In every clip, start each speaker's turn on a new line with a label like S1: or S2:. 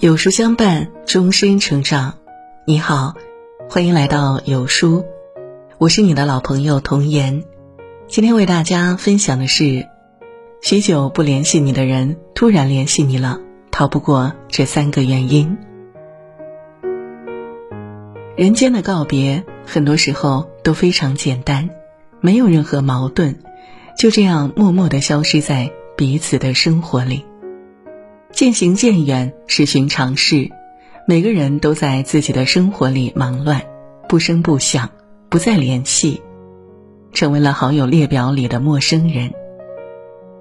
S1: 有书相伴，终身成长。你好，欢迎来到有书，我是你的老朋友童言。今天为大家分享的是：许久不联系你的人突然联系你了，逃不过这三个原因。人间的告别，很多时候都非常简单，没有任何矛盾，就这样默默的消失在彼此的生活里。渐行渐远是寻常事，每个人都在自己的生活里忙乱，不声不响，不再联系，成为了好友列表里的陌生人。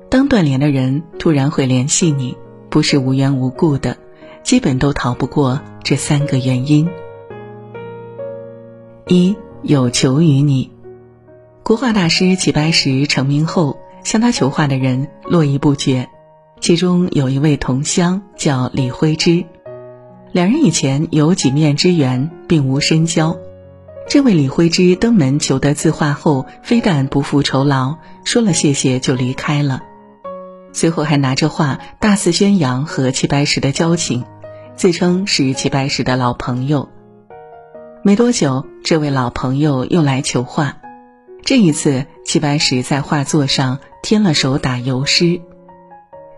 S1: 当断联的人突然会联系你，不是无缘无故的，基本都逃不过这三个原因：一有求于你。国画大师齐白石成名后，向他求画的人络绎不绝。其中有一位同乡叫李辉之，两人以前有几面之缘，并无深交。这位李辉之登门求得字画后，非但不负酬劳，说了谢谢就离开了。随后还拿着画大肆宣扬和齐白石的交情，自称是齐白石的老朋友。没多久，这位老朋友又来求画，这一次齐白石在画作上添了首打油诗。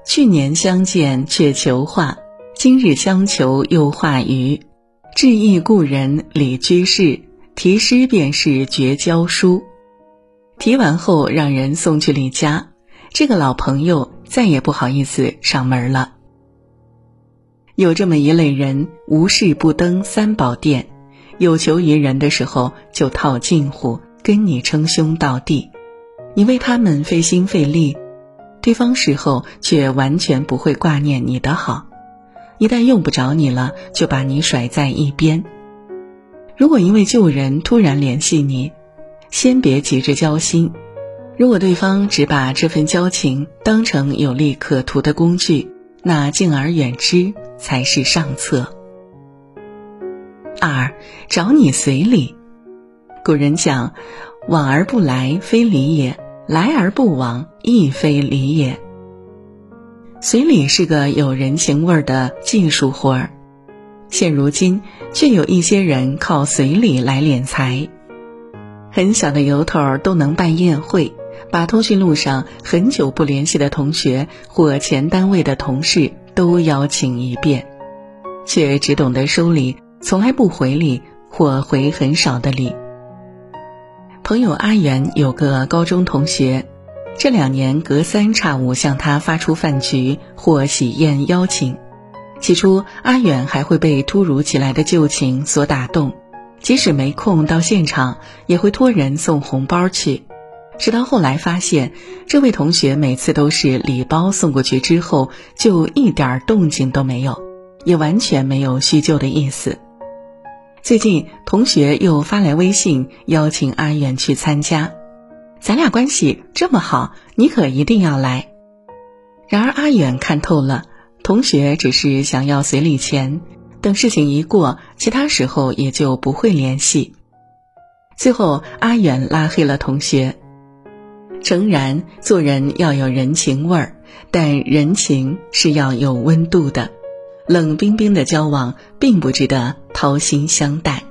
S1: 去年相见却求画，今日相求又画鱼。致意故人李居士，题诗便是绝交书。题完后让人送去李家，这个老朋友再也不好意思上门了。有这么一类人，无事不登三宝殿，有求于人的时候就套近乎，跟你称兄道弟，你为他们费心费力。对方事后却完全不会挂念你的好，一旦用不着你了，就把你甩在一边。如果因为旧人突然联系你，先别急着交心。如果对方只把这份交情当成有利可图的工具，那敬而远之才是上策。二，找你随礼。古人讲：“往而不来，非礼也。”来而不往，亦非礼也。随礼是个有人情味儿的技术活儿，现如今却有一些人靠随礼来敛财。很小的由头都能办宴会，把通讯录上很久不联系的同学或前单位的同事都邀请一遍，却只懂得收礼，从来不回礼或回很少的礼。朋友阿远有个高中同学，这两年隔三差五向他发出饭局或喜宴邀请。起初，阿远还会被突如其来的旧情所打动，即使没空到现场，也会托人送红包去。直到后来发现，这位同学每次都是礼包送过去之后，就一点动静都没有，也完全没有叙旧的意思。最近同学又发来微信邀请阿远去参加，咱俩关系这么好，你可一定要来。然而阿远看透了，同学只是想要随礼钱，等事情一过，其他时候也就不会联系。最后阿远拉黑了同学。诚然，做人要有人情味儿，但人情是要有温度的。冷冰冰的交往并不值得掏心相待。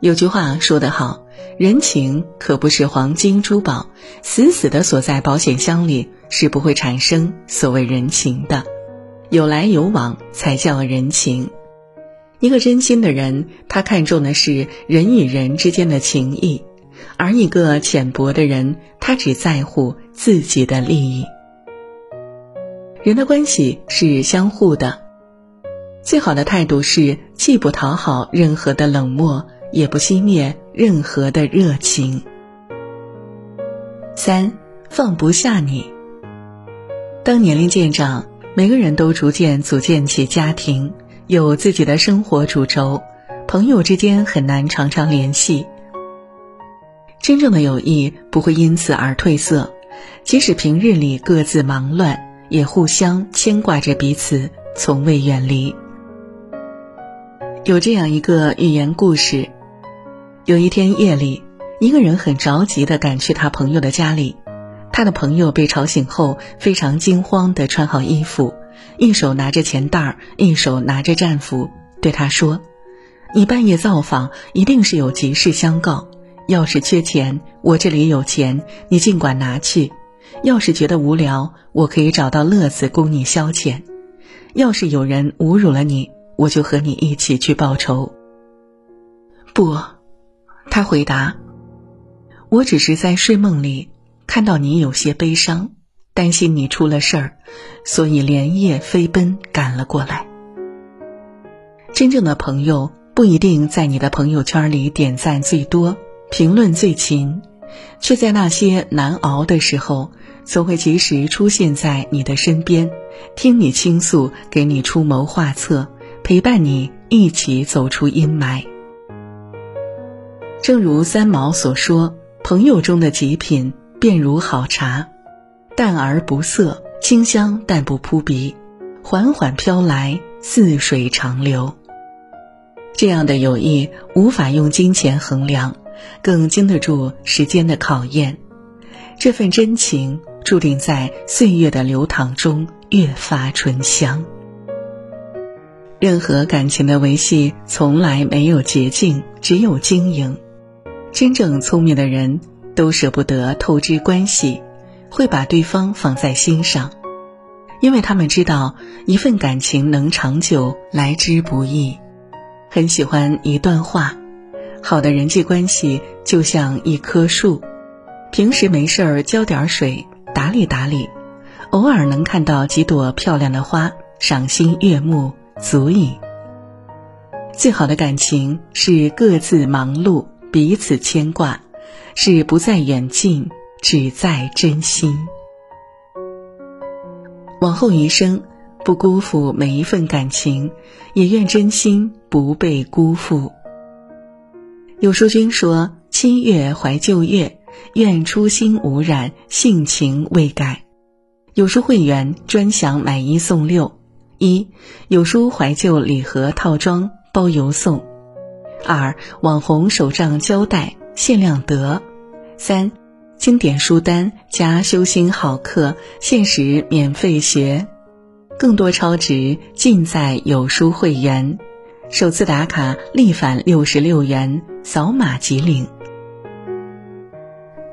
S1: 有句话说得好，人情可不是黄金珠宝，死死的锁在保险箱里是不会产生所谓人情的。有来有往才叫人情。一个真心的人，他看重的是人与人之间的情谊；而一个浅薄的人，他只在乎自己的利益。人的关系是相互的。最好的态度是，既不讨好任何的冷漠，也不熄灭任何的热情。三，放不下你。当年龄渐长，每个人都逐渐组建起家庭，有自己的生活主轴，朋友之间很难常常联系。真正的友谊不会因此而褪色，即使平日里各自忙乱，也互相牵挂着彼此，从未远离。有这样一个寓言故事：有一天夜里，一个人很着急地赶去他朋友的家里。他的朋友被吵醒后，非常惊慌地穿好衣服，一手拿着钱袋儿，一手拿着战斧，对他说：“你半夜造访，一定是有急事相告。要是缺钱，我这里有钱，你尽管拿去；要是觉得无聊，我可以找到乐子供你消遣。要是有人侮辱了你，我就和你一起去报仇。”不，他回答：“我只是在睡梦里看到你有些悲伤。”担心你出了事儿，所以连夜飞奔赶了过来。真正的朋友不一定在你的朋友圈里点赞最多、评论最勤，却在那些难熬的时候，总会及时出现在你的身边，听你倾诉，给你出谋划策，陪伴你一起走出阴霾。正如三毛所说：“朋友中的极品，便如好茶。”淡而不涩，清香但不扑鼻，缓缓飘来，似水长流。这样的友谊无法用金钱衡量，更经得住时间的考验。这份真情注定在岁月的流淌中越发醇香。任何感情的维系从来没有捷径，只有经营。真正聪明的人都舍不得透支关系。会把对方放在心上，因为他们知道一份感情能长久来之不易。很喜欢一段话：好的人际关系就像一棵树，平时没事儿浇点水，打理打理，偶尔能看到几朵漂亮的花，赏心悦目，足矣。最好的感情是各自忙碌，彼此牵挂，是不在远近。只在真心。往后余生，不辜负每一份感情，也愿真心不被辜负。有书君说：“七月怀旧月，愿初心无染，性情未改。”有书会员专享买一送六：一有书怀旧礼盒套装包邮送；二网红手账胶带限量得；三。经典书单加修心好课，限时免费学，更多超值尽在有书会员。首次打卡立返六十六元，扫码即领。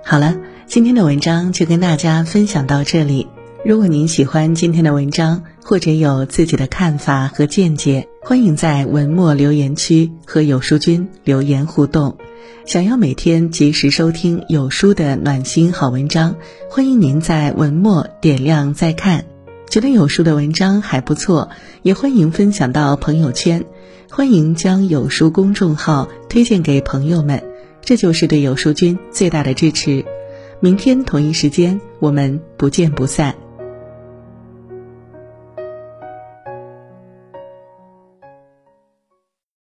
S1: 好了，今天的文章就跟大家分享到这里。如果您喜欢今天的文章，或者有自己的看法和见解，欢迎在文末留言区和有书君留言互动。想要每天及时收听有书的暖心好文章，欢迎您在文末点亮再看。觉得有书的文章还不错，也欢迎分享到朋友圈。欢迎将有书公众号推荐给朋友们，这就是对有书君最大的支持。明天同一时间，我们不见不散。